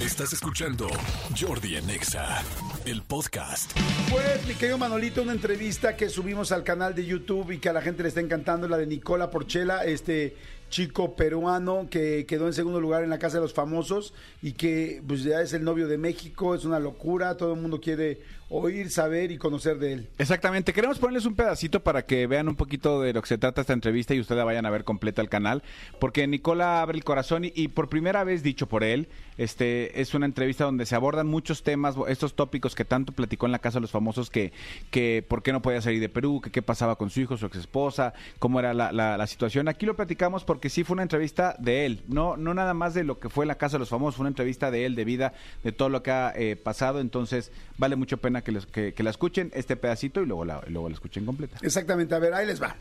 Estás escuchando Jordi en Exa, el podcast. Pues, mi querido Manolito, una entrevista que subimos al canal de YouTube y que a la gente le está encantando, la de Nicola Porchela, este chico peruano que quedó en segundo lugar en la Casa de los Famosos y que pues ya es el novio de México, es una locura, todo el mundo quiere oír, saber y conocer de él. Exactamente, queremos ponerles un pedacito para que vean un poquito de lo que se trata esta entrevista y ustedes la vayan a ver completa al canal, porque Nicola abre el corazón y, por primera vez dicho por él, este es una entrevista donde se abordan muchos temas, estos tópicos que tanto platicó en la Casa de los Famosos, que, que por qué no podía salir de Perú, que qué pasaba con su hijo, su ex esposa, cómo era la, la- la situación. Aquí lo platicamos porque sí fue una entrevista de él, no, no nada más de lo que fue la Casa de los Famosos, fue una entrevista de él, de vida, de todo lo que ha eh, pasado, entonces vale mucho pena que, les- que- que la escuchen este pedacito y luego la, luego la escuchen completa. Exactamente, a ver, ahí les va.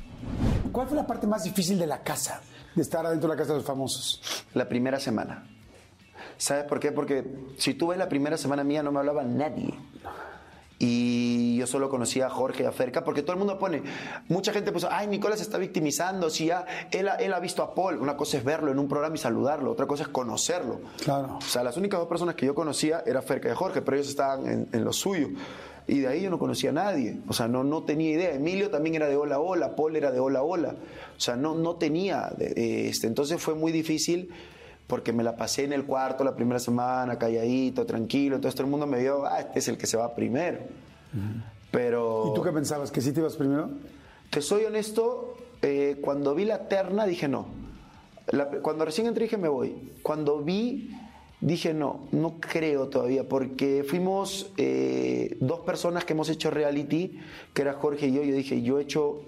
¿Cuál fue la parte más difícil de la casa, de estar adentro de la casa de los famosos? La primera semana. ¿Sabes por qué? Porque si tú ves la primera semana mía no me hablaba nadie. Y yo solo conocía a Jorge y a Ferca, porque todo el mundo pone, mucha gente puso, ay, Nicolás se está victimizando, si ya él, ha- él ha visto a Paul, una cosa es verlo en un programa y saludarlo, otra cosa es conocerlo. Claro. O sea, las únicas dos personas que yo conocía era Ferca y Jorge, pero ellos estaban en, en lo suyo. Y de ahí yo no conocía a nadie, o sea, no, no tenía idea. Emilio también era de hola, hola, Paul era de hola, hola. O sea, no, no tenía, este, entonces fue muy difícil porque me la pasé en el cuarto la primera semana, calladito, tranquilo, entonces todo el mundo me vio, ah, este es el que se va primero. Pero... ¿Y tú qué pensabas? ¿Que sí te ibas primero? Te soy honesto, eh, cuando vi la terna dije no. La- cuando recién entré dije me voy. Cuando vi dije no, no creo todavía, porque fuimos eh, dos personas que hemos hecho reality, que era Jorge y yo. Yo dije, yo he hecho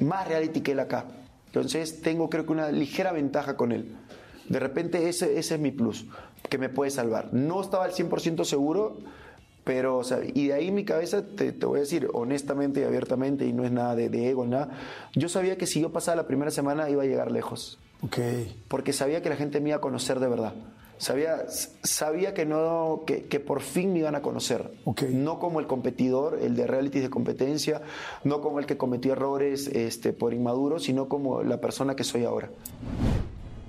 más reality que él acá. Entonces tengo creo que una ligera ventaja con él. De repente ese, ese es mi plus, que me puede salvar. No estaba al 100% seguro, pero, o sea, y de ahí mi cabeza, te, te voy a decir honestamente y abiertamente, y no es nada de, de ego, nada, yo sabía que si yo pasaba la primera semana iba a llegar lejos, Ok. porque sabía que la gente me iba a conocer de verdad. Sabía, sabía que, no, que, que por fin me iban a conocer. Ok. No como el competidor, el de realities de competencia, no como el que cometió errores este, por inmaduro, sino como la persona que soy ahora.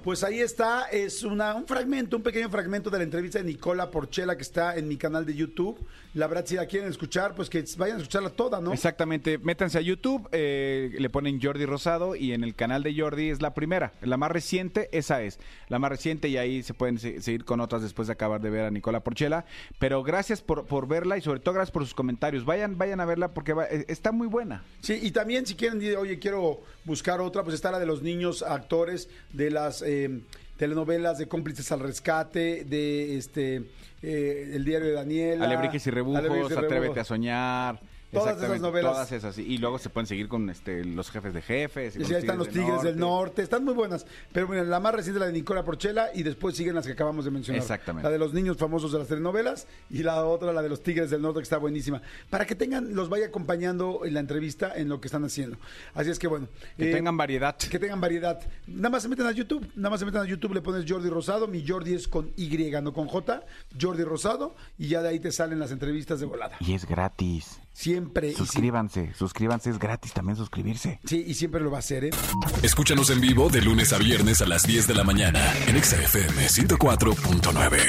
Pues ahí está, es una, un fragmento, un pequeño fragmento de la entrevista de Nicola Porchela que está en mi canal de YouTube. La verdad, si la quieren escuchar, pues que vayan a escucharla toda, ¿no? Exactamente, métanse a YouTube, eh, le ponen Jordi Rosado y en el canal de Jordi es la primera, la más reciente, esa es, la más reciente y ahí se pueden se- seguir con otras después de acabar de ver a Nicola Porchela. Pero gracias por, por verla y sobre todo gracias por sus comentarios. Vayan, vayan a verla porque va- eh, está muy buena. Sí, y también si quieren, oye, quiero buscar otra, pues está la de los niños actores de las eh, telenovelas de cómplices al rescate, de este eh, El diario de Daniela. Alebrijes y rebujos, Alebrijes y Atrévete Rebujos. a soñar. Todas esas novelas. Todas esas. Y luego se pueden seguir con este, los jefes de jefes. y Y con sí, ahí están los Tigres del Norte, están muy buenas. Pero miren, la más reciente la de Nicola Porchela y después siguen las que acabamos de mencionar. Exactamente. La de los niños famosos de las telenovelas y la otra, la de los Tigres del Norte, que está buenísima. Para que tengan, los vaya acompañando en la entrevista en lo que están haciendo. Así es que bueno. Que eh, tengan variedad. que tengan variedad. Nada más se meten a YouTube, nada más se meten a YouTube, le pones Jordi Rosado, mi Jordi es con Y, no con J, Jordi Rosado, y ya de ahí te salen las entrevistas de volada. Y es gratis. Siempre. y sí- Suscríbanse, suscríbanse, es gratis también suscribirse. sí, y siempre lo va a hacer, ¿eh? Escúchanos en vivo de lunes a viernes a las 10 de la mañana en Exa FM 104.9.